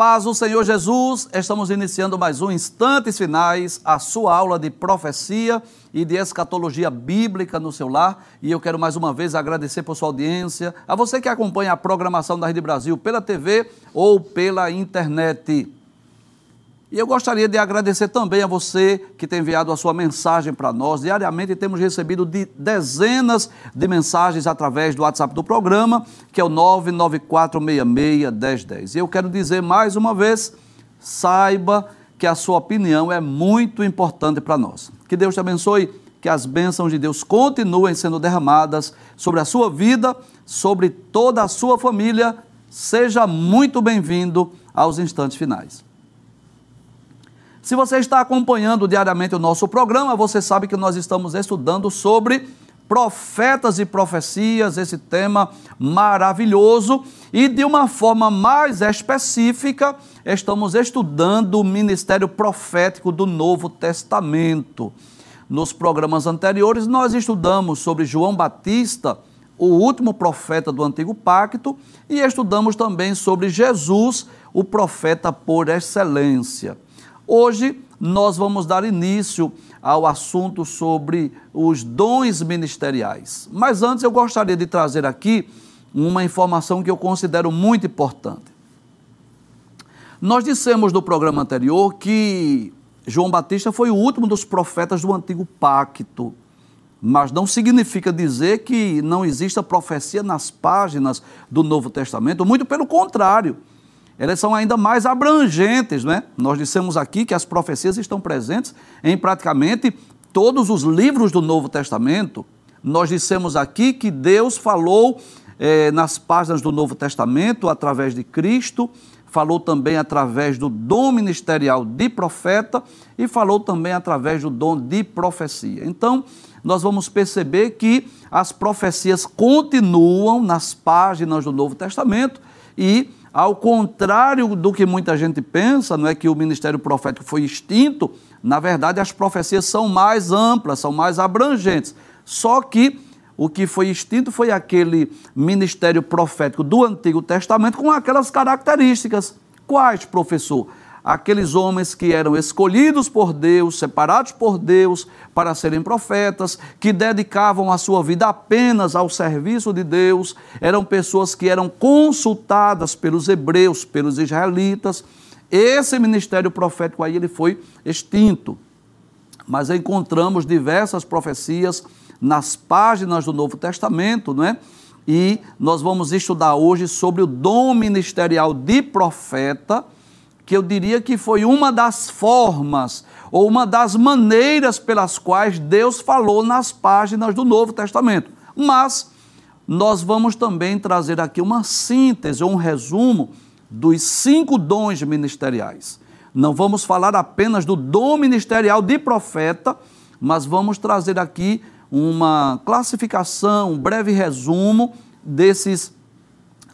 Paz do Senhor Jesus, estamos iniciando mais um Instantes Finais, a sua aula de profecia e de escatologia bíblica no seu lar. E eu quero mais uma vez agradecer por sua audiência, a você que acompanha a programação da Rede Brasil pela TV ou pela internet. E eu gostaria de agradecer também a você que tem enviado a sua mensagem para nós. Diariamente temos recebido de dezenas de mensagens através do WhatsApp do programa, que é o 994661010. E eu quero dizer mais uma vez, saiba que a sua opinião é muito importante para nós. Que Deus te abençoe, que as bênçãos de Deus continuem sendo derramadas sobre a sua vida, sobre toda a sua família. Seja muito bem-vindo aos instantes finais. Se você está acompanhando diariamente o nosso programa, você sabe que nós estamos estudando sobre profetas e profecias, esse tema maravilhoso, e de uma forma mais específica, estamos estudando o ministério profético do Novo Testamento. Nos programas anteriores, nós estudamos sobre João Batista, o último profeta do Antigo Pacto, e estudamos também sobre Jesus, o profeta por excelência. Hoje nós vamos dar início ao assunto sobre os dons ministeriais. Mas antes eu gostaria de trazer aqui uma informação que eu considero muito importante. Nós dissemos no programa anterior que João Batista foi o último dos profetas do antigo pacto. Mas não significa dizer que não exista profecia nas páginas do Novo Testamento, muito pelo contrário elas são ainda mais abrangentes, né? Nós dissemos aqui que as profecias estão presentes em praticamente todos os livros do Novo Testamento. Nós dissemos aqui que Deus falou eh, nas páginas do Novo Testamento através de Cristo, falou também através do dom ministerial de profeta e falou também através do dom de profecia. Então, nós vamos perceber que as profecias continuam nas páginas do Novo Testamento e ao contrário do que muita gente pensa, não é que o ministério profético foi extinto, na verdade as profecias são mais amplas, são mais abrangentes. Só que o que foi extinto foi aquele ministério profético do Antigo Testamento com aquelas características. Quais, professor? Aqueles homens que eram escolhidos por Deus, separados por Deus para serem profetas, que dedicavam a sua vida apenas ao serviço de Deus, eram pessoas que eram consultadas pelos hebreus, pelos israelitas. Esse ministério profético aí ele foi extinto. Mas encontramos diversas profecias nas páginas do Novo Testamento, não é? E nós vamos estudar hoje sobre o dom ministerial de profeta que eu diria que foi uma das formas ou uma das maneiras pelas quais Deus falou nas páginas do Novo Testamento. Mas nós vamos também trazer aqui uma síntese ou um resumo dos cinco dons ministeriais. Não vamos falar apenas do dom ministerial de profeta, mas vamos trazer aqui uma classificação, um breve resumo desses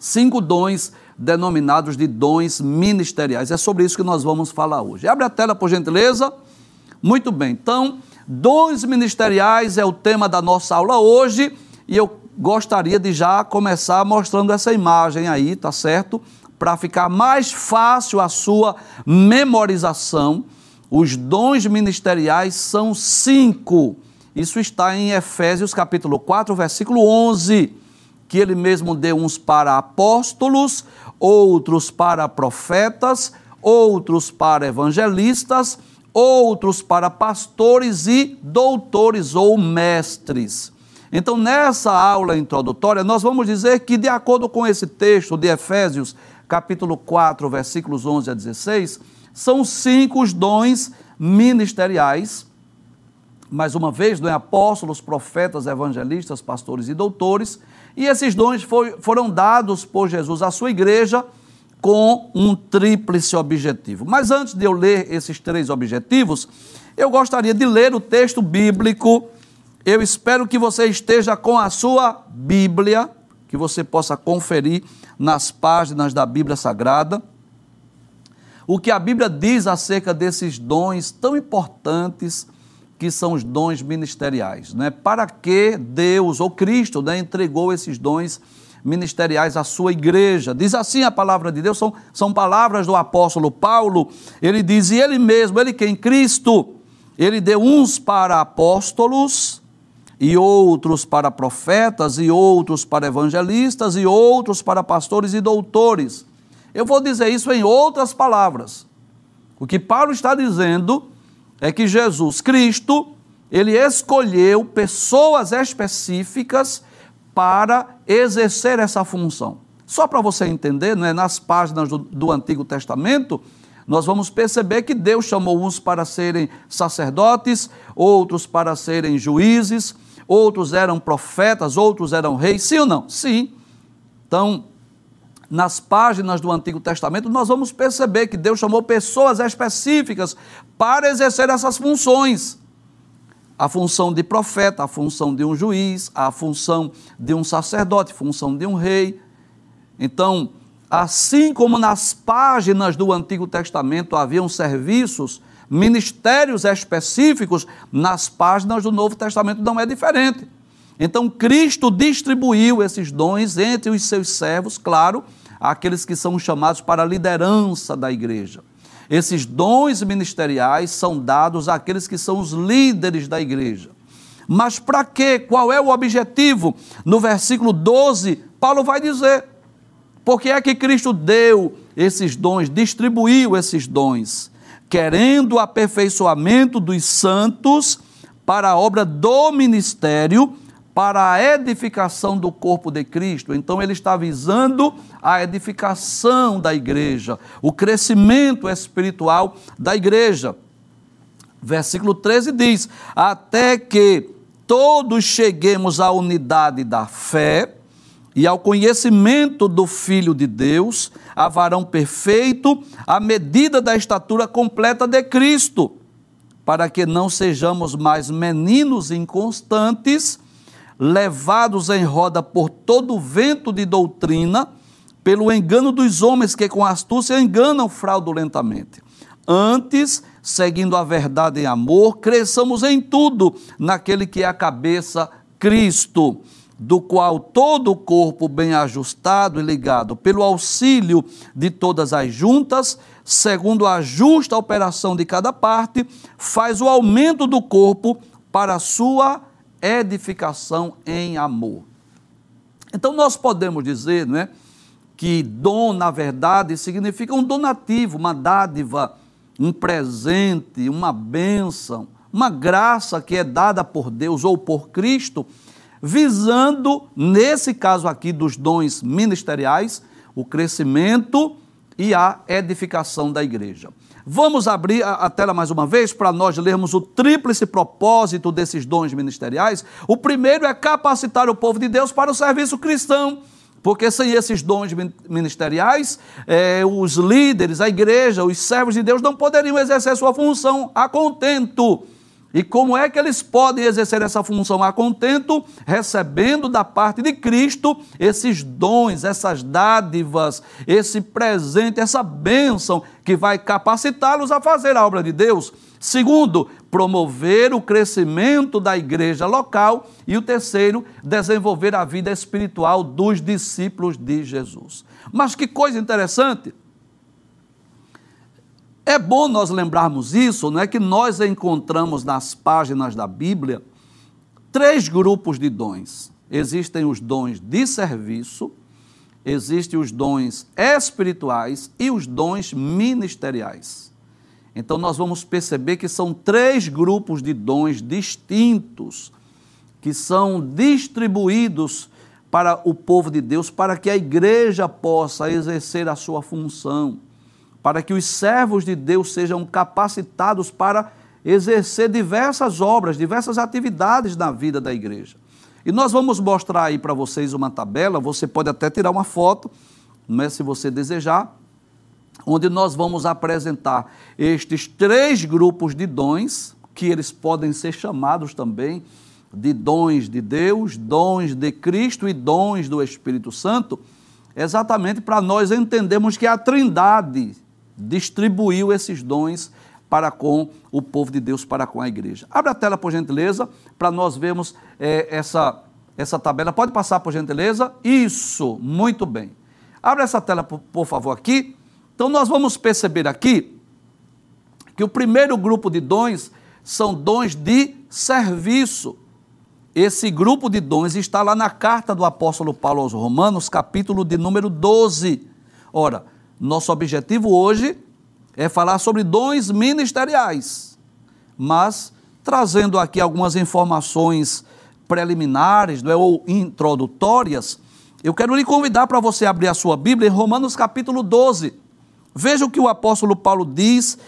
cinco dons denominados de dons ministeriais. É sobre isso que nós vamos falar hoje. Abre a tela, por gentileza. Muito bem, então, dons ministeriais é o tema da nossa aula hoje e eu gostaria de já começar mostrando essa imagem aí, tá certo? Para ficar mais fácil a sua memorização. Os dons ministeriais são cinco. Isso está em Efésios capítulo 4, versículo 11, que ele mesmo deu uns para apóstolos, outros para profetas, outros para evangelistas, outros para pastores e doutores ou mestres. Então, nessa aula introdutória, nós vamos dizer que, de acordo com esse texto de Efésios, capítulo 4, versículos 11 a 16, são cinco os dons ministeriais. Mais uma vez, não é apóstolos, profetas, evangelistas, pastores e doutores e esses dons foi, foram dados por Jesus à sua igreja com um tríplice objetivo. Mas antes de eu ler esses três objetivos, eu gostaria de ler o texto bíblico. Eu espero que você esteja com a sua Bíblia, que você possa conferir nas páginas da Bíblia Sagrada. O que a Bíblia diz acerca desses dons tão importantes que são os dons ministeriais. Né? Para que Deus ou Cristo né, entregou esses dons ministeriais à sua igreja. Diz assim a palavra de Deus, são, são palavras do apóstolo Paulo. Ele diz, e ele mesmo, ele quem? Cristo, ele deu uns para apóstolos, e outros para profetas, e outros para evangelistas, e outros para pastores e doutores. Eu vou dizer isso em outras palavras. O que Paulo está dizendo é que Jesus Cristo, ele escolheu pessoas específicas para exercer essa função. Só para você entender, né, nas páginas do, do Antigo Testamento, nós vamos perceber que Deus chamou uns para serem sacerdotes, outros para serem juízes, outros eram profetas, outros eram reis, sim ou não? Sim. Então, nas páginas do Antigo Testamento, nós vamos perceber que Deus chamou pessoas específicas para exercer essas funções. A função de profeta, a função de um juiz, a função de um sacerdote, a função de um rei. Então, assim como nas páginas do Antigo Testamento haviam serviços, ministérios específicos, nas páginas do Novo Testamento não é diferente. Então, Cristo distribuiu esses dons entre os seus servos, claro, aqueles que são chamados para a liderança da igreja. Esses dons ministeriais são dados àqueles que são os líderes da igreja. Mas para quê? Qual é o objetivo? No versículo 12, Paulo vai dizer: porque é que Cristo deu esses dons, distribuiu esses dons, querendo o aperfeiçoamento dos santos para a obra do ministério para a edificação do corpo de Cristo. Então, ele está visando a edificação da igreja, o crescimento espiritual da igreja. Versículo 13 diz: Até que todos cheguemos à unidade da fé e ao conhecimento do Filho de Deus, a varão perfeito, à medida da estatura completa de Cristo, para que não sejamos mais meninos inconstantes levados em roda por todo vento de doutrina, pelo engano dos homens que com astúcia enganam fraudulentamente. Antes, seguindo a verdade em amor, cresçamos em tudo naquele que é a cabeça, Cristo, do qual todo o corpo bem ajustado e ligado pelo auxílio de todas as juntas, segundo a justa operação de cada parte, faz o aumento do corpo para a sua edificação em amor. Então nós podemos dizer, não é, que dom, na verdade, significa um donativo, uma dádiva, um presente, uma bênção, uma graça que é dada por Deus ou por Cristo, visando, nesse caso aqui dos dons ministeriais, o crescimento e a edificação da igreja. Vamos abrir a, tela mais uma vez para nós lermos o tríplice propósito desses dons ministeriais. O primeiro é capacitar o povo de Deus para o serviço cristão. Porque sem esses dons ministeriais, eh, os líderes, a igreja, os servos de Deus não poderiam exercer sua função a contento. E como é que eles podem exercer essa função a contento? Recebendo da parte de Cristo esses dons, essas dádivas, esse presente, essa bênção que vai capacitá-los a fazer a obra de Deus. Segundo, promover o crescimento da igreja local. E o terceiro, desenvolver a vida espiritual dos discípulos de Jesus. Mas que coisa interessante! É bom nós lembrarmos isso, não é que nós encontramos nas páginas da Bíblia três grupos de dons. Existem os dons de serviço, existem os dons espirituais e os dons ministeriais. Então nós vamos perceber que são três grupos de dons distintos que são distribuídos para o povo de Deus, para que a igreja possa exercer a sua função para que os servos de Deus sejam capacitados para exercer diversas obras, diversas atividades na vida da igreja. E nós vamos mostrar aí para vocês uma tabela, você pode até tirar uma foto, é se você desejar, onde nós vamos apresentar estes três grupos de dons, que eles podem ser chamados também de dons de Deus, dons de Cristo e dons do Espírito Santo, exatamente para nós entendermos que a Trindade distribuiu esses dons para com o povo de Deus, para com a igreja. Abra a tela, por gentileza, para nós vermos é, essa, essa tabela. Pode passar, por gentileza? Isso, muito bem. Abre essa tela, por, por favor, aqui. Então, nós vamos perceber aqui que o primeiro grupo de dons são dons de serviço. Esse grupo de dons está lá na carta do apóstolo Paulo aos Romanos, capítulo de número 12. Ora, nosso objetivo hoje é falar sobre dons ministeriais, mas trazendo aqui algumas informações preliminares não é, ou introdutórias, eu quero lhe convidar para você abrir a sua Bíblia em Romanos capítulo 12. Veja o que o apóstolo Paulo diz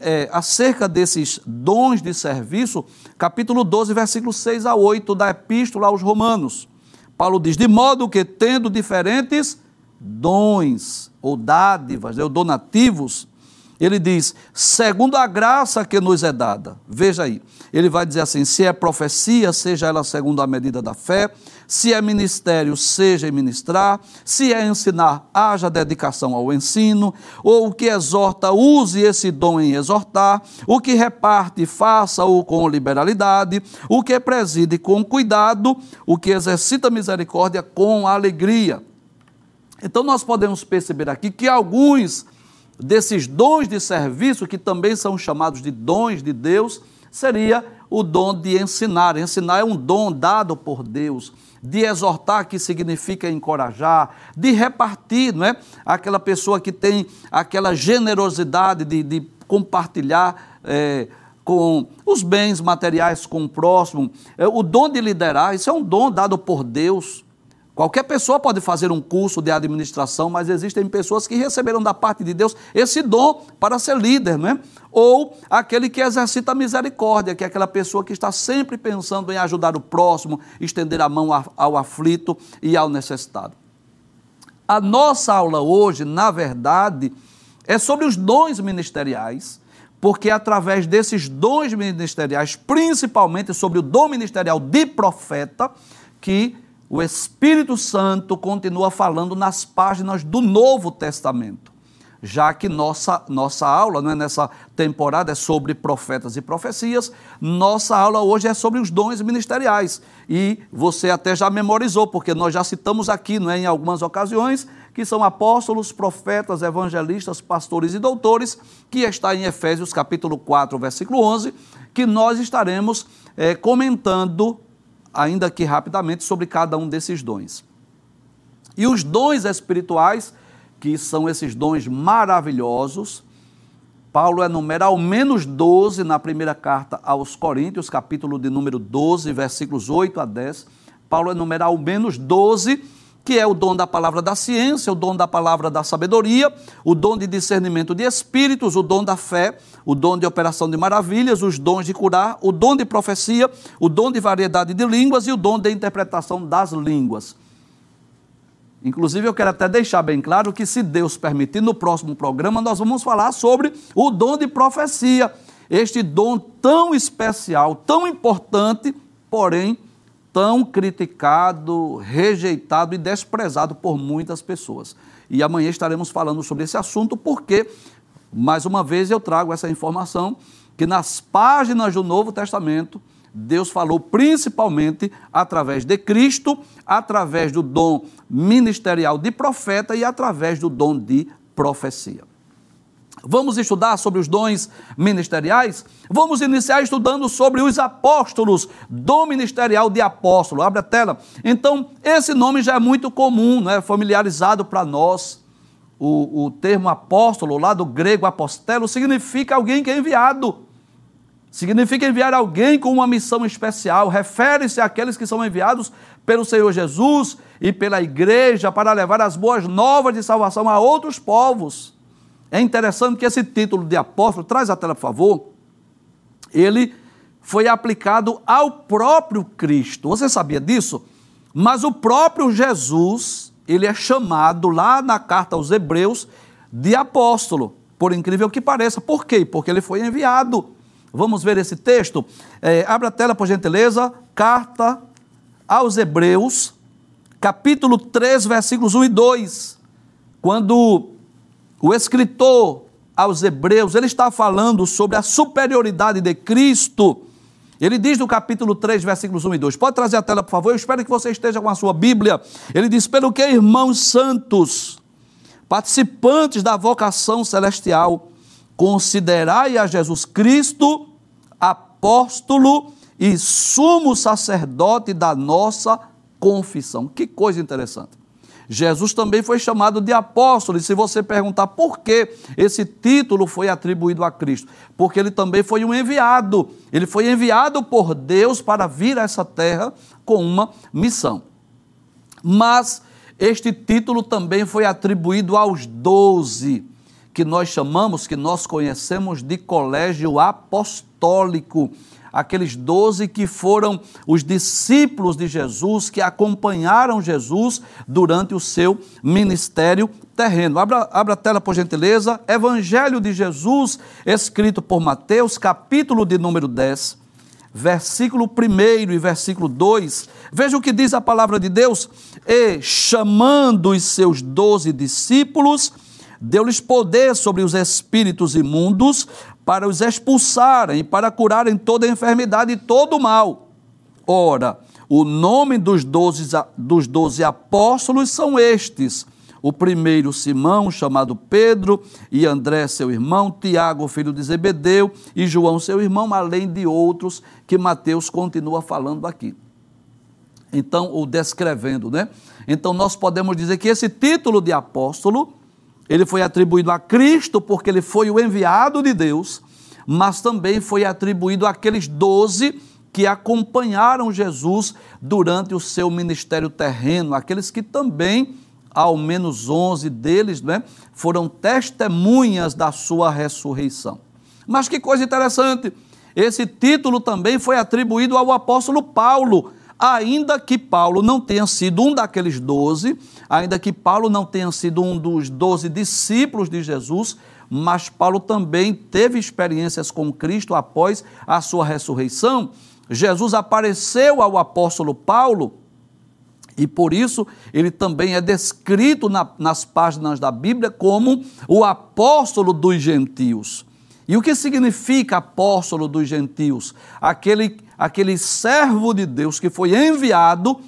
é, acerca desses dons de serviço, capítulo 12, versículos 6 a 8 da Epístola aos Romanos. Paulo diz: De modo que, tendo diferentes dons ou dádivas, ou donativos, ele diz, segundo a graça que nos é dada. Veja aí, ele vai dizer assim: se é profecia, seja ela segundo a medida da fé, se é ministério, seja ministrar, se é ensinar, haja dedicação ao ensino, ou o que exorta, use esse dom em exortar, o que reparte, faça-o com liberalidade, o que preside com cuidado, o que exercita misericórdia com alegria. Então nós podemos perceber aqui que alguns desses dons de serviço, que também são chamados de dons de Deus, seria o dom de ensinar. Ensinar é um dom dado por Deus. De exortar, que significa encorajar, de repartir, não é? Aquela pessoa que tem aquela generosidade de, de compartilhar. É, com os bens materiais com o próximo, é, o dom de liderar, isso é um dom dado por Deus. Qualquer pessoa pode fazer um curso de administração, mas existem pessoas que receberam da parte de Deus esse dom para ser líder, não é? Ou aquele que exercita a misericórdia, que é aquela pessoa que está sempre pensando em ajudar o próximo, estender a mão ao aflito e ao necessitado. A nossa aula hoje, na verdade, é sobre os dons ministeriais, porque é através desses dons ministeriais, principalmente sobre o dom ministerial de profeta, que o Espírito Santo continua falando nas páginas do Novo Testamento, já que nossa, nossa aula não é nessa temporada é sobre profetas e profecias, nossa aula hoje é sobre os dons ministeriais. E você até já memorizou, porque nós já citamos aqui não é, em algumas ocasiões, que são apóstolos, profetas, evangelistas, pastores e doutores, que está em Efésios capítulo 4, versículo 11, que nós estaremos é, comentando ainda que rapidamente, sobre cada um desses dons. E os dons espirituais, que são esses dons maravilhosos, Paulo enumera ao menos 12 na primeira carta aos Coríntios, capítulo de número 12, versículos 8 a 10. Paulo enumera ao menos 12 que é o dom da palavra da ciência, o dom da palavra da sabedoria, o dom de discernimento de espíritos, o dom da fé, o dom de operação de maravilhas, os dons de curar, o dom de profecia, o dom de variedade de línguas e o dom de interpretação das línguas. Inclusive, eu quero até deixar bem claro que, se Deus permitir, no próximo programa nós vamos falar sobre o dom de profecia. Este dom tão especial, tão importante, porém tão criticado, rejeitado e desprezado por muitas pessoas. E amanhã estaremos falando sobre esse assunto, porque, mais uma vez, eu trago essa informação que nas páginas do Novo Testamento, Deus falou principalmente através de Cristo, através do dom ministerial de profeta e através do dom de profecia. Vamos estudar sobre os dons ministeriais? Vamos iniciar estudando sobre os apóstolos, dom ministerial de apóstolo. Abre a tela. Então, esse nome já é muito comum, né? familiarizado para nós. O, o termo apóstolo, lá do grego apostelo, significa alguém que é enviado. Significa enviar alguém com uma missão especial. Refere-se àqueles que são enviados pelo Senhor Jesus e pela igreja para levar as boas novas de salvação a outros povos. É interessante que esse título de apóstolo, traz a tela por favor, ele foi aplicado ao próprio Cristo. Você sabia disso? Mas o próprio Jesus, ele é chamado lá na carta aos Hebreus de apóstolo, por incrível que pareça. Por quê? Porque ele foi enviado. Vamos ver esse texto? É, abre a tela, por gentileza. Carta aos Hebreus, capítulo 3, versículos 1 e 2. Quando o escritor aos Hebreus, ele está falando sobre a superioridade de Cristo Ele diz no capítulo 3, versículos 1 e 2. Pode trazer a tela, por favor? Eu espero que você esteja com a sua Bíblia. Ele diz: Pelo que, irmãos santos, participantes da vocação celestial, considerai a Jesus Cristo, apóstolo e sumo sacerdote da nossa confissão. Que coisa interessante. Jesus também foi chamado de apóstolo. E se você perguntar por que esse título foi atribuído a Cristo, porque ele também foi um enviado. Ele foi enviado por Deus para vir a essa terra com uma missão. Mas este título também foi atribuído aos doze, que nós chamamos, que nós conhecemos de colégio apostólico aqueles doze que foram os discípulos de Jesus, que acompanharam Jesus durante o seu ministério terreno. Abra, abra a tela, por gentileza. Evangelho de Jesus, escrito por Mateus, capítulo de número 10 versículo 1 e versículo 2, veja o que diz a palavra de Deus: E chamando os seus doze discípulos, deu-lhes poder sobre os espíritos imundos para os expulsarem e para curarem toda enfermidade e todo mal. Ora, o nome dos doze, dos doze apóstolos são estes: o primeiro Simão, chamado Pedro, e André, seu irmão, Tiago, filho de Zebedeu, e João, seu irmão, além de outros que Mateus continua falando aqui. Então, o descrevendo, né? Então, nós podemos dizer que esse título de apóstolo ele foi atribuído a Cristo porque ele foi o enviado de Deus, mas também foi atribuído àqueles doze que acompanharam Jesus durante o seu ministério terreno, aqueles que também, ao menos onze deles, né, foram testemunhas da sua ressurreição. Mas que coisa interessante, esse título também foi atribuído ao apóstolo Paulo, ainda que Paulo não tenha sido um daqueles doze, ainda que Paulo não tenha sido um dos doze discípulos de Jesus, mas Paulo também teve experiências com Cristo após a sua ressurreição. Jesus apareceu ao apóstolo Paulo e por isso ele também é descrito na, nas páginas da Bíblia como o apóstolo dos gentios. E o que significa apóstolo dos gentios? Aquele, aquele servo de Deus que foi enviado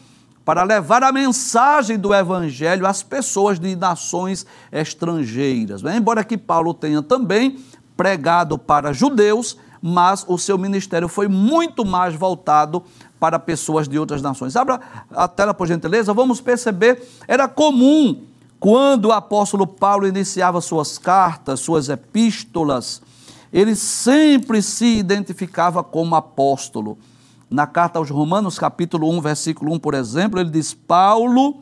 para levar a mensagem do Evangelho às pessoas de nações estrangeiras. Embora que Paulo tenha também pregado para judeus, mas o seu ministério foi muito mais voltado para pessoas de outras nações. Abra a tela, por gentileza, vamos perceber, era comum quando o apóstolo Paulo iniciava suas cartas, suas epístolas, ele sempre se identificava como apóstolo. Na carta aos Romanos, capítulo 1, versículo 1, por exemplo, ele diz: Paulo,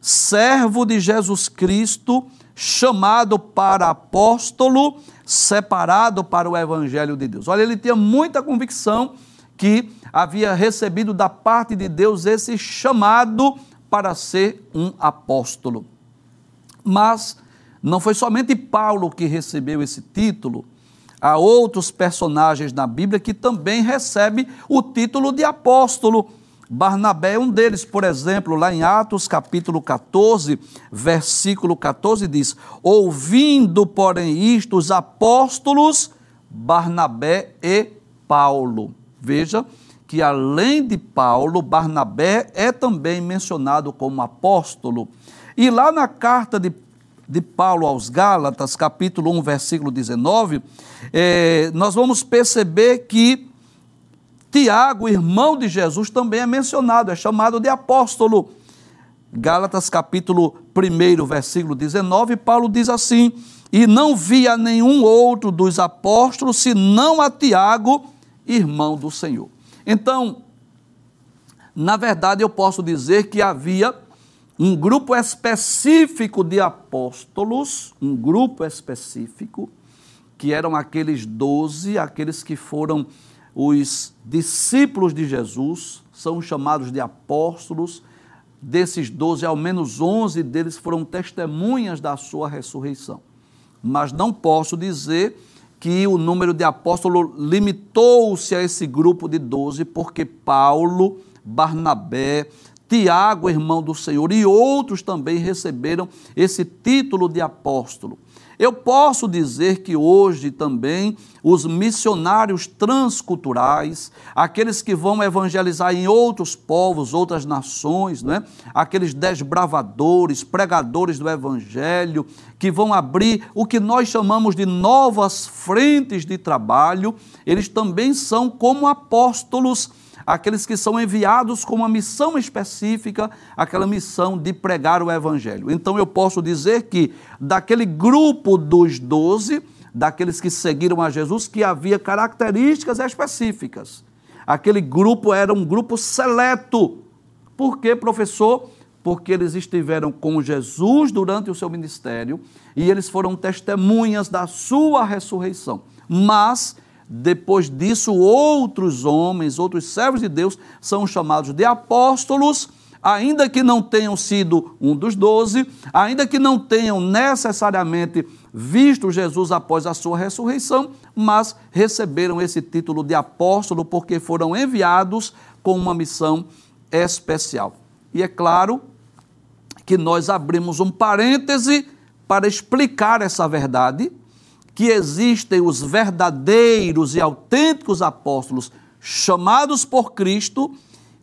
servo de Jesus Cristo, chamado para apóstolo, separado para o evangelho de Deus. Olha, ele tinha muita convicção que havia recebido da parte de Deus esse chamado para ser um apóstolo. Mas não foi somente Paulo que recebeu esse título, Há outros personagens na Bíblia que também recebem o título de apóstolo. Barnabé é um deles, por exemplo, lá em Atos capítulo 14, versículo 14 diz: Ouvindo, porém, isto, os apóstolos Barnabé e Paulo. Veja que além de Paulo, Barnabé é também mencionado como apóstolo. E lá na carta de de Paulo aos Gálatas, capítulo 1, versículo 19, é, nós vamos perceber que Tiago, irmão de Jesus, também é mencionado, é chamado de apóstolo. Gálatas, capítulo 1, versículo 19, Paulo diz assim: E não via nenhum outro dos apóstolos, senão a Tiago, irmão do Senhor. Então, na verdade, eu posso dizer que havia um grupo específico de apóstolos, um grupo específico, que eram aqueles doze, aqueles que foram os discípulos de Jesus, são chamados de apóstolos. Desses doze, ao menos onze deles foram testemunhas da sua ressurreição. Mas não posso dizer que o número de apóstolos limitou-se a esse grupo de doze, porque Paulo, Barnabé, Tiago, irmão do Senhor, e outros também receberam esse título de apóstolo. Eu posso dizer que hoje também os missionários transculturais, aqueles que vão evangelizar em outros povos, outras nações, né? aqueles desbravadores, pregadores do evangelho, que vão abrir o que nós chamamos de novas frentes de trabalho, eles também são como apóstolos aqueles que são enviados com uma missão específica, aquela missão de pregar o Evangelho. Então eu posso dizer que daquele grupo dos doze, daqueles que seguiram a Jesus, que havia características específicas. Aquele grupo era um grupo seleto. Por quê, professor? Porque eles estiveram com Jesus durante o seu ministério e eles foram testemunhas da sua ressurreição. Mas depois disso, outros homens, outros servos de Deus são chamados de apóstolos, ainda que não tenham sido um dos doze, ainda que não tenham necessariamente visto Jesus após a sua ressurreição, mas receberam esse título de apóstolo porque foram enviados com uma missão especial. E é claro que nós abrimos um parêntese para explicar essa verdade que existem os verdadeiros e autênticos apóstolos chamados por Cristo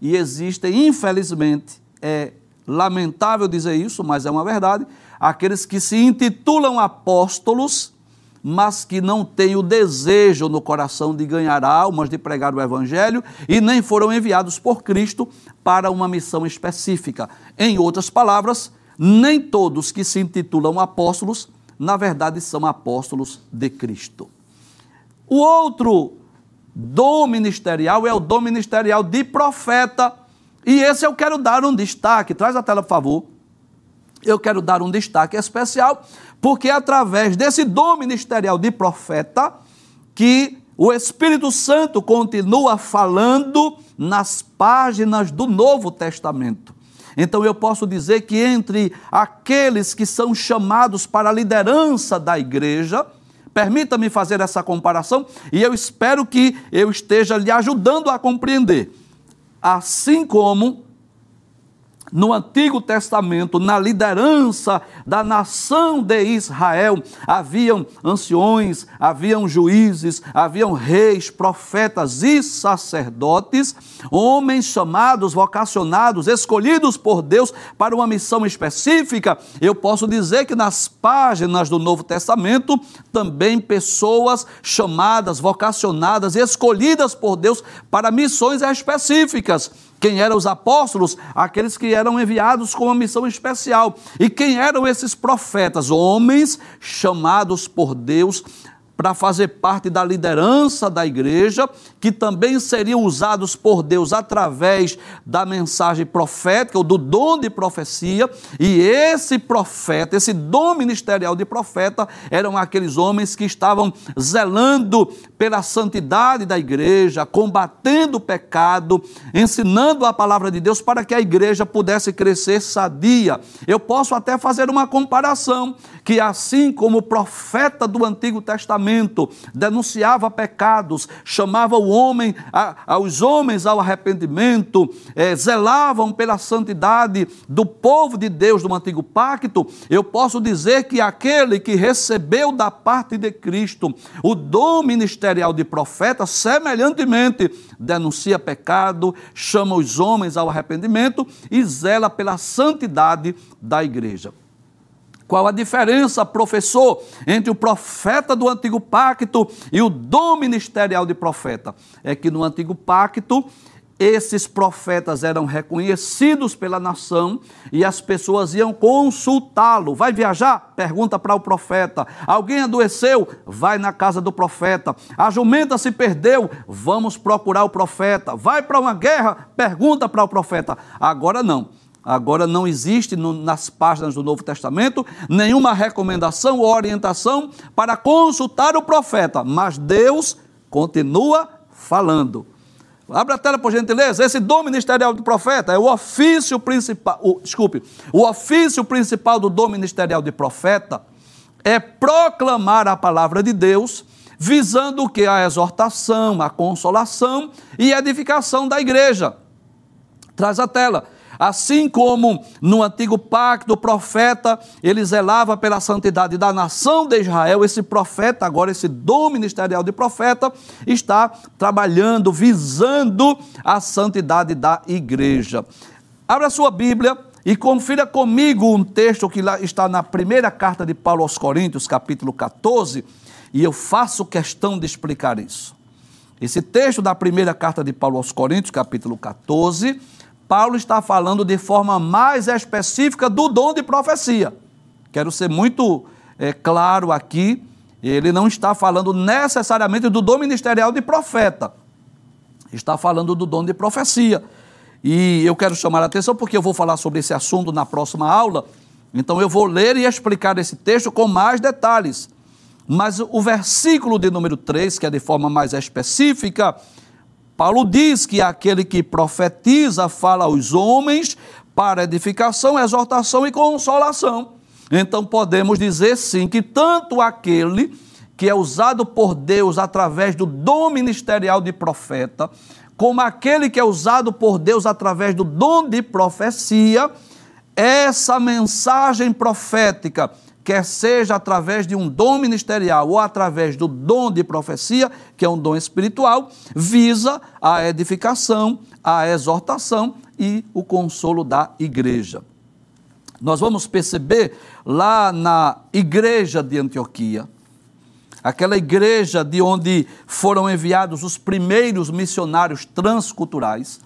e existem, infelizmente, é lamentável dizer isso, mas é uma verdade, aqueles que se intitulam apóstolos, mas que não têm o desejo no coração de ganhar almas, de pregar o Evangelho, e nem foram enviados por Cristo para uma missão específica. Em outras palavras, nem todos que se intitulam apóstolos na verdade são apóstolos de Cristo. O outro dom ministerial é o dom ministerial de profeta, e esse eu quero dar um destaque. Traz a tela, por favor. Eu quero dar um destaque especial, porque é através desse dom ministerial de profeta que o Espírito Santo continua falando nas páginas do Novo Testamento. Então eu posso dizer que entre aqueles que são chamados para a liderança da igreja, permita-me fazer essa comparação e eu espero que eu esteja lhe ajudando a compreender. Assim como no Antigo Testamento, na liderança da nação de Israel, haviam anciões, haviam juízes, haviam reis, profetas e sacerdotes, homens chamados, vocacionados, escolhidos por Deus para uma missão específica. Eu posso dizer que nas páginas do Novo Testamento, também pessoas chamadas, vocacionadas, escolhidas por Deus para missões específicas. Quem eram os apóstolos? Aqueles que eram enviados com uma missão especial. E quem eram esses profetas? Homens chamados por Deus para fazer parte da liderança da igreja, que também seriam usados por Deus através da mensagem profética ou do dom de profecia. E esse profeta, esse dom ministerial de profeta, eram aqueles homens que estavam zelando pela santidade da igreja, combatendo o pecado, ensinando a palavra de Deus para que a igreja pudesse crescer sadia. Eu posso até fazer uma comparação que assim como o profeta do Antigo Testamento denunciava pecados, chamava o homem, a, aos homens ao arrependimento, é, zelavam pela santidade do povo de Deus do Antigo Pacto, eu posso dizer que aquele que recebeu da parte de Cristo o dom ministerial de profeta, semelhantemente denuncia pecado, chama os homens ao arrependimento e zela pela santidade da igreja. Qual a diferença, professor, entre o profeta do antigo pacto e o dom ministerial de profeta? É que no antigo pacto esses profetas eram reconhecidos pela nação e as pessoas iam consultá-lo. Vai viajar? Pergunta para o profeta. Alguém adoeceu? Vai na casa do profeta. A jumenta se perdeu? Vamos procurar o profeta. Vai para uma guerra? Pergunta para o profeta. Agora não. Agora não existe no, nas páginas do Novo Testamento nenhuma recomendação ou orientação para consultar o profeta, mas Deus continua falando. Abra a tela, por gentileza. Esse dom ministerial do profeta é o ofício principal. O, desculpe, o ofício principal do dom ministerial de profeta é proclamar a palavra de Deus, visando o que? A exortação, a consolação e edificação da igreja. Traz a tela Assim como no antigo pacto, o profeta, ele zelava pela santidade da nação de Israel, esse profeta, agora esse dom ministerial de profeta, está trabalhando, visando a santidade da igreja. Abra sua Bíblia e confira comigo um texto que está na primeira carta de Paulo aos Coríntios, capítulo 14, e eu faço questão de explicar isso. Esse texto da primeira carta de Paulo aos Coríntios, capítulo 14, Paulo está falando de forma mais específica do dom de profecia. Quero ser muito é, claro aqui, ele não está falando necessariamente do dom ministerial de profeta, está falando do dom de profecia. E eu quero chamar a atenção porque eu vou falar sobre esse assunto na próxima aula, então eu vou ler e explicar esse texto com mais detalhes. Mas o versículo de número 3, que é de forma mais específica, Paulo diz que aquele que profetiza fala aos homens para edificação, exortação e consolação. Então podemos dizer sim que tanto aquele que é usado por Deus através do dom ministerial de profeta, como aquele que é usado por Deus através do dom de profecia, essa mensagem profética quer seja através de um dom ministerial ou através do dom de profecia, que é um dom espiritual, visa a edificação, a exortação e o consolo da igreja. Nós vamos perceber lá na igreja de Antioquia, aquela igreja de onde foram enviados os primeiros missionários transculturais,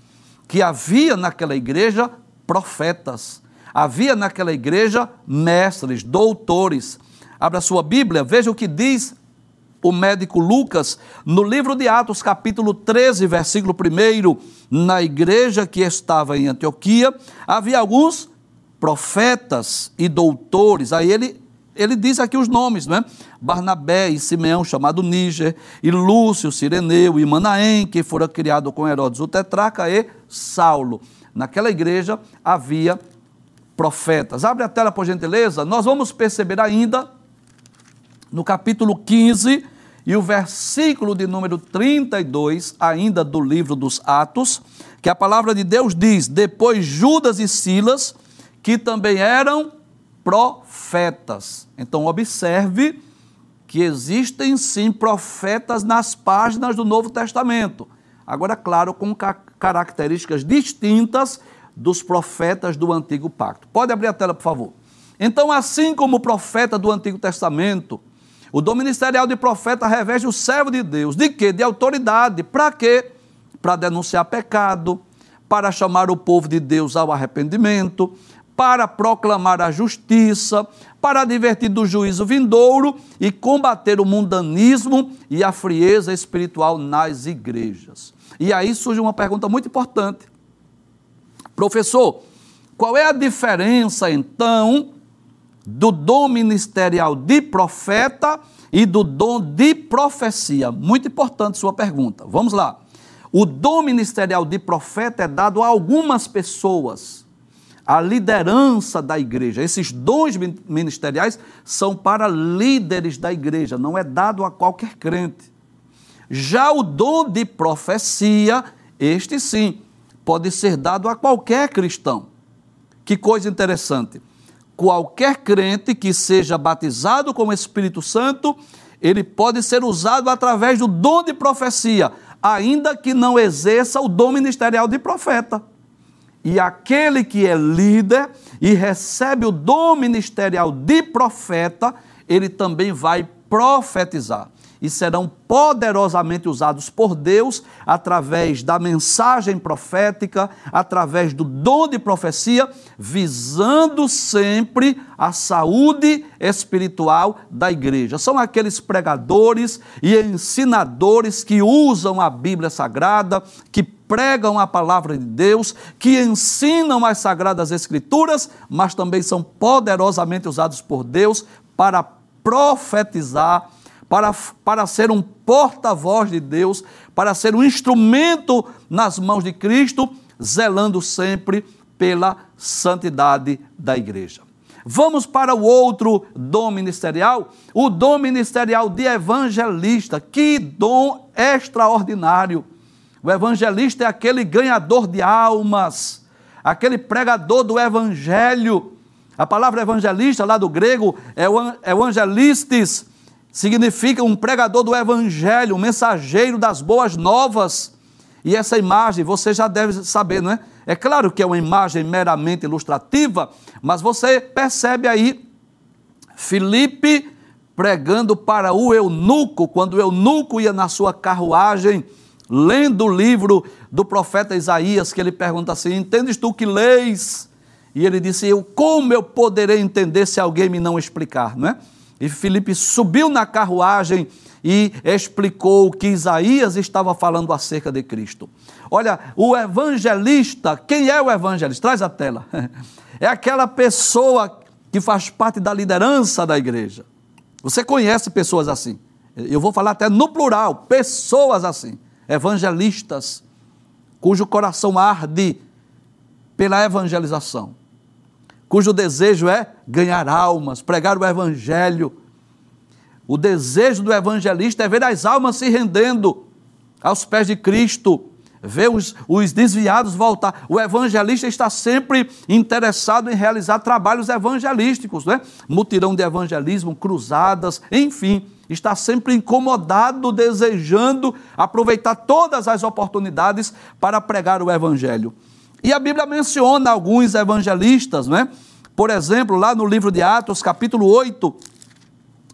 que havia naquela igreja profetas Havia naquela igreja mestres, doutores. Abra sua Bíblia, veja o que diz o médico Lucas no livro de Atos, capítulo 13, versículo 1. Na igreja que estava em Antioquia, havia alguns profetas e doutores. Aí ele, ele diz aqui os nomes, né? Barnabé e Simeão, chamado Níger, e Lúcio, Sireneu e Manaém, que fora criado com Herodes o tetraca, e Saulo. Naquela igreja havia profetas. Abre a tela, por gentileza. Nós vamos perceber ainda no capítulo 15 e o versículo de número 32, ainda do livro dos Atos, que a palavra de Deus diz: Depois Judas e Silas, que também eram profetas. Então, observe que existem sim profetas nas páginas do Novo Testamento. Agora, claro, com características distintas dos profetas do Antigo Pacto. Pode abrir a tela, por favor. Então, assim como o profeta do Antigo Testamento, o dom ministerial de profeta reveste o servo de Deus. De quê? De autoridade. Para quê? Para denunciar pecado, para chamar o povo de Deus ao arrependimento, para proclamar a justiça, para advertir do juízo vindouro e combater o mundanismo e a frieza espiritual nas igrejas. E aí surge uma pergunta muito importante. Professor, qual é a diferença então do dom ministerial de profeta e do dom de profecia? Muito importante sua pergunta. Vamos lá. O dom ministerial de profeta é dado a algumas pessoas, a liderança da igreja. Esses dons ministeriais são para líderes da igreja, não é dado a qualquer crente. Já o dom de profecia, este sim, pode ser dado a qualquer cristão. Que coisa interessante. Qualquer crente que seja batizado com o Espírito Santo, ele pode ser usado através do dom de profecia, ainda que não exerça o dom ministerial de profeta. E aquele que é líder e recebe o dom ministerial de profeta, ele também vai profetizar e serão poderosamente usados por Deus através da mensagem profética, através do dom de profecia, visando sempre a saúde espiritual da igreja. São aqueles pregadores e ensinadores que usam a Bíblia Sagrada, que pregam a palavra de Deus, que ensinam as sagradas escrituras, mas também são poderosamente usados por Deus para profetizar para, para ser um porta-voz de Deus, para ser um instrumento nas mãos de Cristo, zelando sempre pela santidade da igreja. Vamos para o outro dom ministerial, o dom ministerial de evangelista. Que dom extraordinário! O evangelista é aquele ganhador de almas, aquele pregador do evangelho. A palavra evangelista, lá do grego, é o evangelistes, significa um pregador do evangelho, um mensageiro das boas novas. E essa imagem você já deve saber, não é? É claro que é uma imagem meramente ilustrativa, mas você percebe aí Filipe pregando para o eunuco, quando o eunuco ia na sua carruagem, lendo o livro do profeta Isaías, que ele pergunta assim: Entendes tu que leis? E ele disse: Eu como eu poderei entender se alguém me não explicar, não é? E Filipe subiu na carruagem e explicou que Isaías estava falando acerca de Cristo. Olha, o evangelista, quem é o evangelista? Traz a tela. É aquela pessoa que faz parte da liderança da igreja. Você conhece pessoas assim. Eu vou falar até no plural, pessoas assim, evangelistas, cujo coração arde pela evangelização, cujo desejo é ganhar almas, pregar o evangelho. O desejo do evangelista é ver as almas se rendendo aos pés de Cristo ver os, os desviados voltar. O evangelista está sempre interessado em realizar trabalhos evangelísticos, né? mutirão de evangelismo, cruzadas, enfim, está sempre incomodado, desejando aproveitar todas as oportunidades para pregar o evangelho. E a Bíblia menciona alguns evangelistas, né? Por exemplo, lá no livro de Atos, capítulo 8,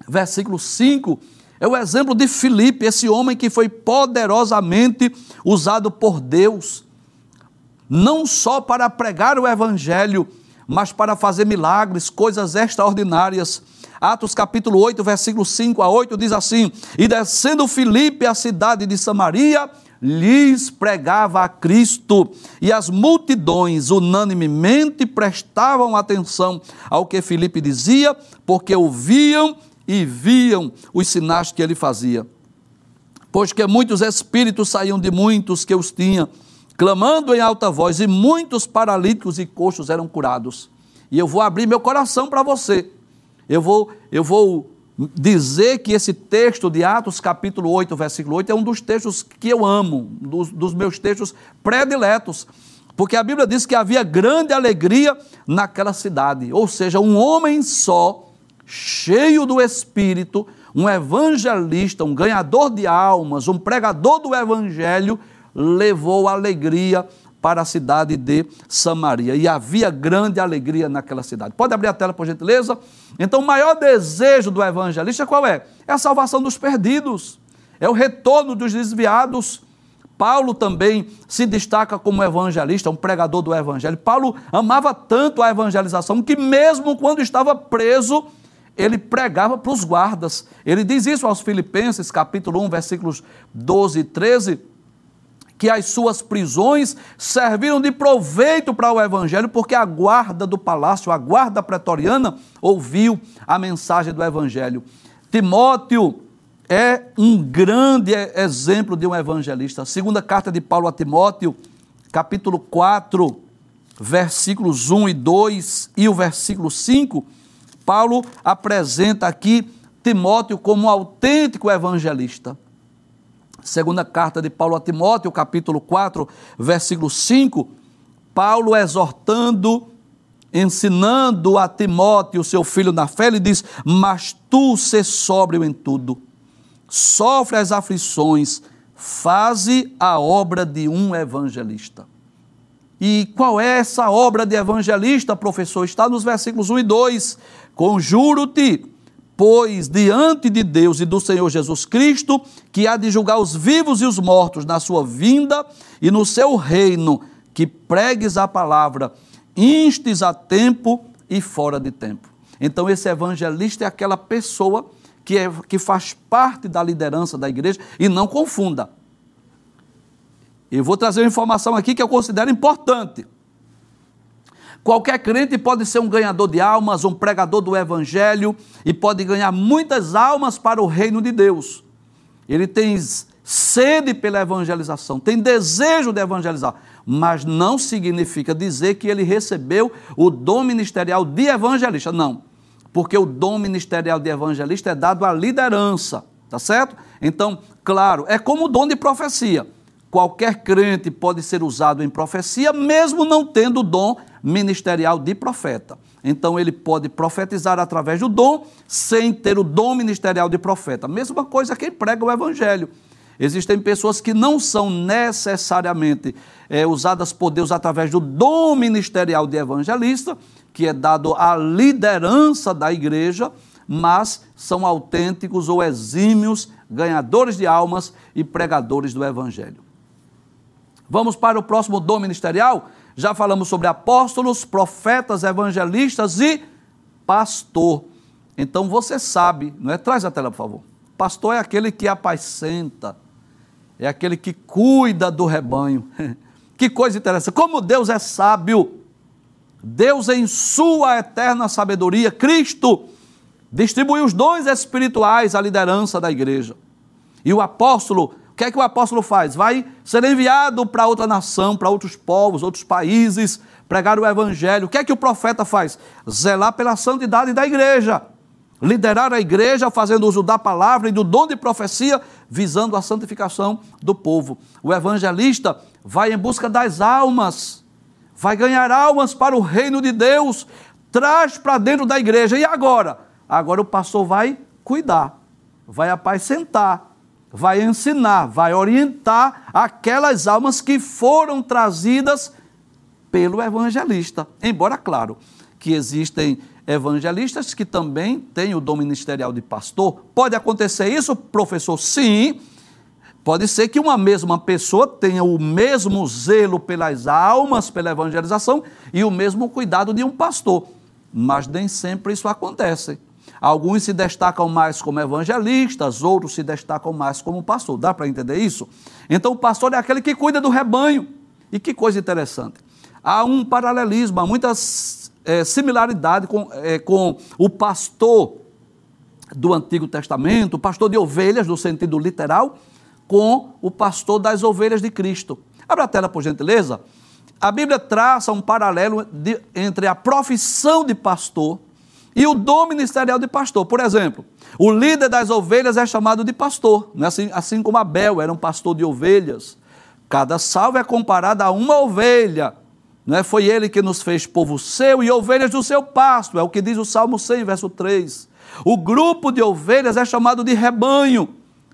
versículo 5, é o exemplo de Filipe, esse homem que foi poderosamente usado por Deus, não só para pregar o evangelho, mas para fazer milagres, coisas extraordinárias. Atos capítulo 8, versículo 5 a 8 diz assim: E descendo Filipe à cidade de Samaria, lhes pregava a Cristo, e as multidões unanimemente prestavam atenção ao que Filipe dizia, porque ouviam e viam os sinais que ele fazia. Pois que muitos espíritos saíam de muitos que os tinham, clamando em alta voz, e muitos paralíticos e coxos eram curados. E eu vou abrir meu coração para você. Eu vou, eu vou dizer que esse texto de Atos, capítulo 8, versículo 8, é um dos textos que eu amo, dos, dos meus textos prediletos. Porque a Bíblia diz que havia grande alegria naquela cidade. Ou seja, um homem só cheio do Espírito, um evangelista, um ganhador de almas, um pregador do Evangelho, levou alegria para a cidade de Samaria. E havia grande alegria naquela cidade. Pode abrir a tela, por gentileza? Então, o maior desejo do evangelista qual é? É a salvação dos perdidos, é o retorno dos desviados. Paulo também se destaca como evangelista, um pregador do evangelho. Paulo amava tanto a evangelização que, mesmo quando estava preso, ele pregava para os guardas. Ele diz isso aos Filipenses, capítulo 1, versículos 12 e 13, que as suas prisões serviram de proveito para o evangelho, porque a guarda do palácio, a guarda pretoriana, ouviu a mensagem do evangelho. Timóteo é um grande exemplo de um evangelista. A segunda carta de Paulo a Timóteo, capítulo 4, versículos 1 e 2 e o versículo 5, Paulo apresenta aqui Timóteo como um autêntico evangelista. Segunda carta de Paulo a Timóteo, capítulo 4, versículo 5, Paulo exortando, ensinando a Timóteo, seu filho na fé, ele diz: Mas tu se sóbrio em tudo, sofre as aflições, faze a obra de um evangelista. E qual é essa obra de evangelista, professor? Está nos versículos 1 e 2. Conjuro-te, pois, diante de Deus e do Senhor Jesus Cristo, que há de julgar os vivos e os mortos na sua vinda e no seu reino, que pregues a palavra, instes a tempo e fora de tempo. Então, esse evangelista é aquela pessoa que, é, que faz parte da liderança da igreja, e não confunda. Eu vou trazer uma informação aqui que eu considero importante. Qualquer crente pode ser um ganhador de almas, um pregador do evangelho e pode ganhar muitas almas para o reino de Deus. Ele tem sede pela evangelização, tem desejo de evangelizar, mas não significa dizer que ele recebeu o dom ministerial de evangelista, não. Porque o dom ministerial de evangelista é dado à liderança, tá certo? Então, claro, é como o dom de profecia. qualquer crente pode ser usado em profecia, mesmo não tendo o dom ministerial de profeta. Então ele pode profetizar através do dom, sem ter o dom ministerial de profeta. Mesma coisa quem prega o evangelho. Existem pessoas que não são necessariamente é, usadas por Deus através do dom ministerial de evangelista, que é dado à liderança da igreja, mas são autênticos ou exímios ganhadores de almas e pregadores do evangelho. Vamos para o próximo dom ministerial? Já falamos sobre apóstolos, profetas, evangelistas e pastor. Então você sabe, não é? Traz a tela, por favor. Pastor é aquele que apacenta, é aquele que cuida do rebanho. que coisa interessante. Como Deus é sábio. Deus, em sua eterna sabedoria, Cristo, distribui os dons espirituais à liderança da igreja. E o apóstolo que é que o apóstolo faz? Vai ser enviado para outra nação, para outros povos, outros países, pregar o evangelho. O que é que o profeta faz? Zelar pela santidade da igreja. Liderar a igreja fazendo uso da palavra e do dom de profecia, visando a santificação do povo. O evangelista vai em busca das almas, vai ganhar almas para o reino de Deus, traz para dentro da igreja. E agora? Agora o pastor vai cuidar, vai apacentar, vai ensinar, vai orientar aquelas almas que foram trazidas pelo evangelista. Embora, claro, que existem evangelistas que também têm o dom ministerial de pastor. Pode acontecer isso, professor? Sim. Pode ser que uma mesma pessoa tenha o mesmo zelo pelas almas, pela evangelização e o mesmo cuidado de um pastor, mas nem sempre isso acontece. Alguns se destacam mais como evangelistas, outros se destacam mais como pastor. Dá para entender isso? Então, o pastor é aquele que cuida do rebanho. E que coisa interessante. Há um paralelismo, há muita é, similaridade com, é, com o pastor do Antigo Testamento, o pastor de ovelhas, no sentido literal, com o pastor das ovelhas de Cristo. Abra a tela, por gentileza. A Bíblia traça um paralelo de, entre a profissão de pastor e o dom ministerial de pastor. Por exemplo, o líder das ovelhas é chamado de pastor, é assim, assim como Abel era um pastor de ovelhas. Cada salvo é comparado a uma ovelha. Não é? Foi ele que nos fez povo seu e ovelhas do seu pasto, é o que diz o Salmo 100, verso 3. O grupo de ovelhas é chamado de rebanho.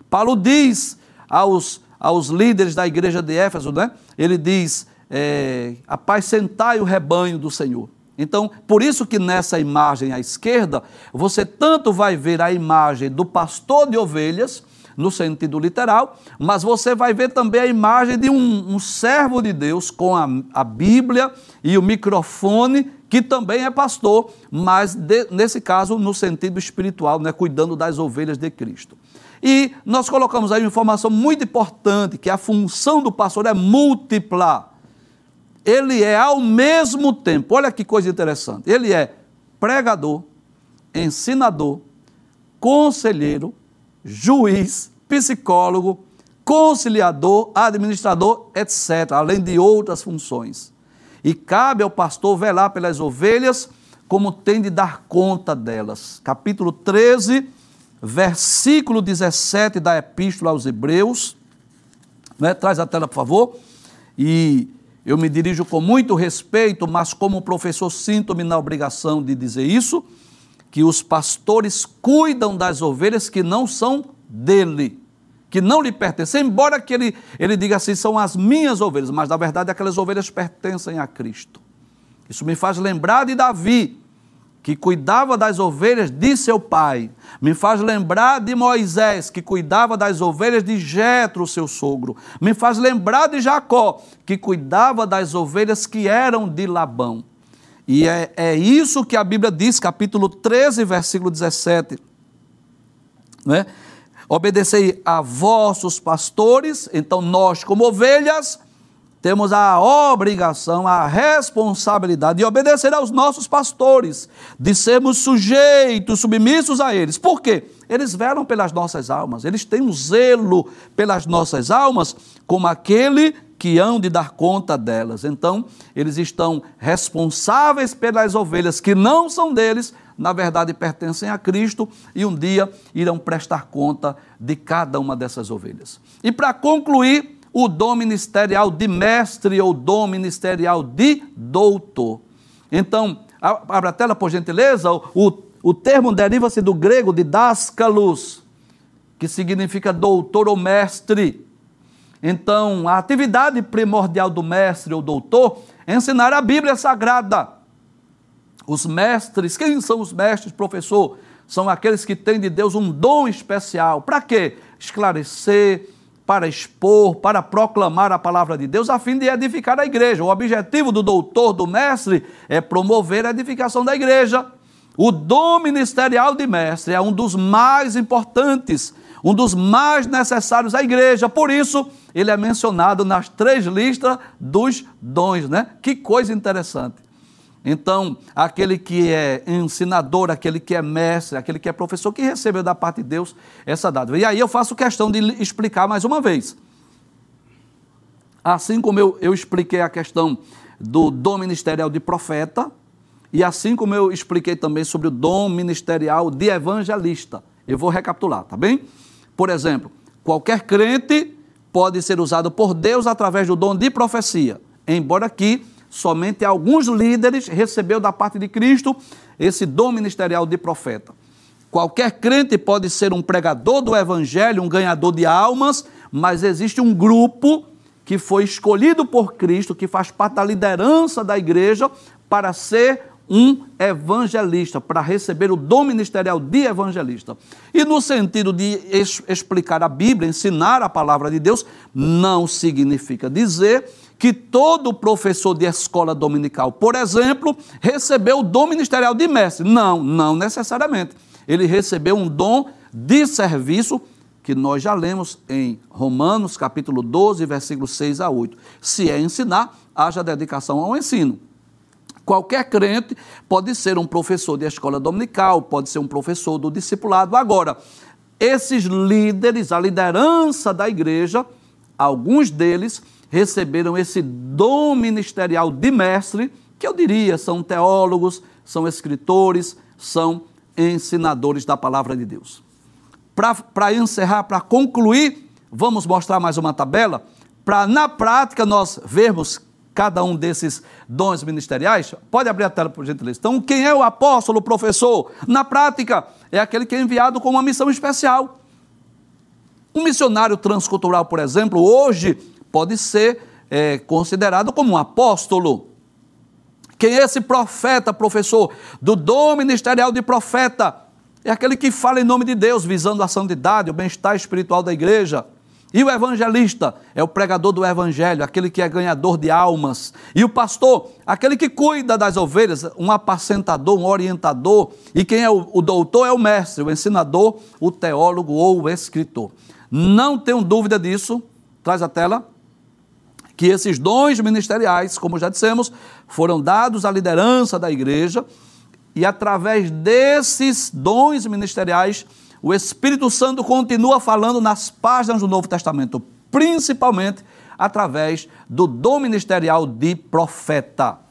Paulo diz aos, aos líderes da igreja de Éfeso, né? ele diz: é, apacentai o rebanho do Senhor. Então, por isso que nessa imagem à esquerda, você tanto vai ver a imagem do pastor de ovelhas, no sentido literal, mas você vai ver também a imagem de um, um servo de Deus com a, a, Bíblia e o microfone, que também é pastor, mas de, nesse caso no sentido espiritual, né, cuidando das ovelhas de Cristo. E nós colocamos aí uma informação muito importante, que a função do pastor é múltipla ele é ao mesmo tempo, olha que coisa interessante, ele é pregador, ensinador, conselheiro, juiz, psicólogo, conciliador, administrador, etc., além de outras funções. E cabe ao pastor velar pelas ovelhas, como tem de dar conta delas. Capítulo 13, versículo 17 da Epístola aos Hebreus. Né? Traz a tela, por favor. E eu me dirijo com muito respeito, mas como professor sinto-me na obrigação de dizer isso, que os pastores cuidam das ovelhas que não são dele, que não lhe pertencem, embora que ele, ele diga assim, são as minhas ovelhas, mas na verdade aquelas ovelhas pertencem a Cristo. Isso me faz lembrar de Davi, que cuidava das ovelhas de seu pai. Me faz lembrar de Moisés, que cuidava das ovelhas de Jetro, seu sogro. Me faz lembrar de Jacó, que cuidava das ovelhas que eram de Labão. E é, é isso que a Bíblia diz, capítulo 13, versículo 17. Né? Obedecei a vossos pastores, então nós, como ovelhas, temos a obrigação, a responsabilidade de obedecer aos nossos pastores, de sermos sujeitos, submissos a eles. Por quê? Eles velam pelas nossas almas, eles têm um zelo pelas nossas almas, como aquele que hão de dar conta delas. Então, eles estão responsáveis pelas ovelhas que não são deles, na verdade pertencem a Cristo e um dia irão prestar conta de cada uma dessas ovelhas. E para concluir, o dom ministerial de mestre ou dom ministerial de doutor. Então, abra a tela, por gentileza. O, o termo deriva-se do grego de dascalos, que significa doutor ou mestre. Então, a atividade primordial do mestre ou doutor é ensinar a Bíblia Sagrada. Os mestres, quem são os mestres, professor? São aqueles que têm de Deus um dom especial. Para quê? Esclarecer, para expor, para proclamar a palavra de Deus, a fim de edificar a igreja. O objetivo do doutor, do mestre, é promover a edificação da igreja. O dom ministerial de mestre é um dos mais importantes, um dos mais necessários à igreja. Por isso, ele é mencionado nas três listas dos dons, né? Que coisa interessante. Então, aquele que é ensinador, aquele que é mestre, aquele que é professor, que recebeu da parte de Deus essa dádiva. E aí eu faço questão de explicar mais uma vez. Assim como eu, eu expliquei a questão do dom ministerial de profeta, e assim como eu expliquei também sobre o dom ministerial de evangelista. Eu vou recapitular, tá bem? Por exemplo, qualquer crente pode ser usado por Deus através do dom de profecia, embora aqui somente alguns líderes recebeu da parte de Cristo esse dom ministerial de profeta. Qualquer crente pode ser um pregador do evangelho, um ganhador de almas, mas existe um grupo que foi escolhido por Cristo, que faz parte da liderança da igreja, para ser um evangelista, para receber o dom ministerial de evangelista. E no sentido de explicar a Bíblia, ensinar a palavra de Deus, não significa dizer que todo professor de escola dominical, por exemplo, recebeu o dom ministerial de mestre. Não, não necessariamente. Ele recebeu um dom de serviço que nós já lemos em Romanos, capítulo 12, versículos 6 a 8. Se é ensinar, haja dedicação ao ensino. Qualquer crente pode ser um professor de escola dominical, pode ser um professor do discipulado. Agora, esses líderes, a liderança da igreja, alguns deles receberam esse dom ministerial de mestre, que eu diria são teólogos, são escritores, são ensinadores da palavra de Deus. Para encerrar, para concluir, vamos mostrar mais uma tabela, para na prática nós vermos cada um desses dons ministeriais. Pode abrir a tela, por gentileza. Então, quem é o apóstolo, o professor? Na prática, é aquele que é enviado com uma missão especial. Um missionário transcultural, por exemplo, hoje pode ser é, considerado como um apóstolo. Quem é esse profeta, professor? Do dom ministerial de profeta. É aquele que fala em nome de Deus, visando a santidade, o bem-estar espiritual da igreja. E o evangelista é o pregador do evangelho, aquele que é ganhador de almas. E o pastor, aquele que cuida das ovelhas, um apacentador, um orientador. E quem é o, o doutor é o mestre, o ensinador, o teólogo ou o escritor. Não tenho dúvida disso. Traz a tela que esses dons ministeriais, como já dissemos, foram dados à liderança da igreja e através desses dons ministeriais, o Espírito Santo continua falando nas páginas do Novo Testamento, principalmente através do dom ministerial de profeta.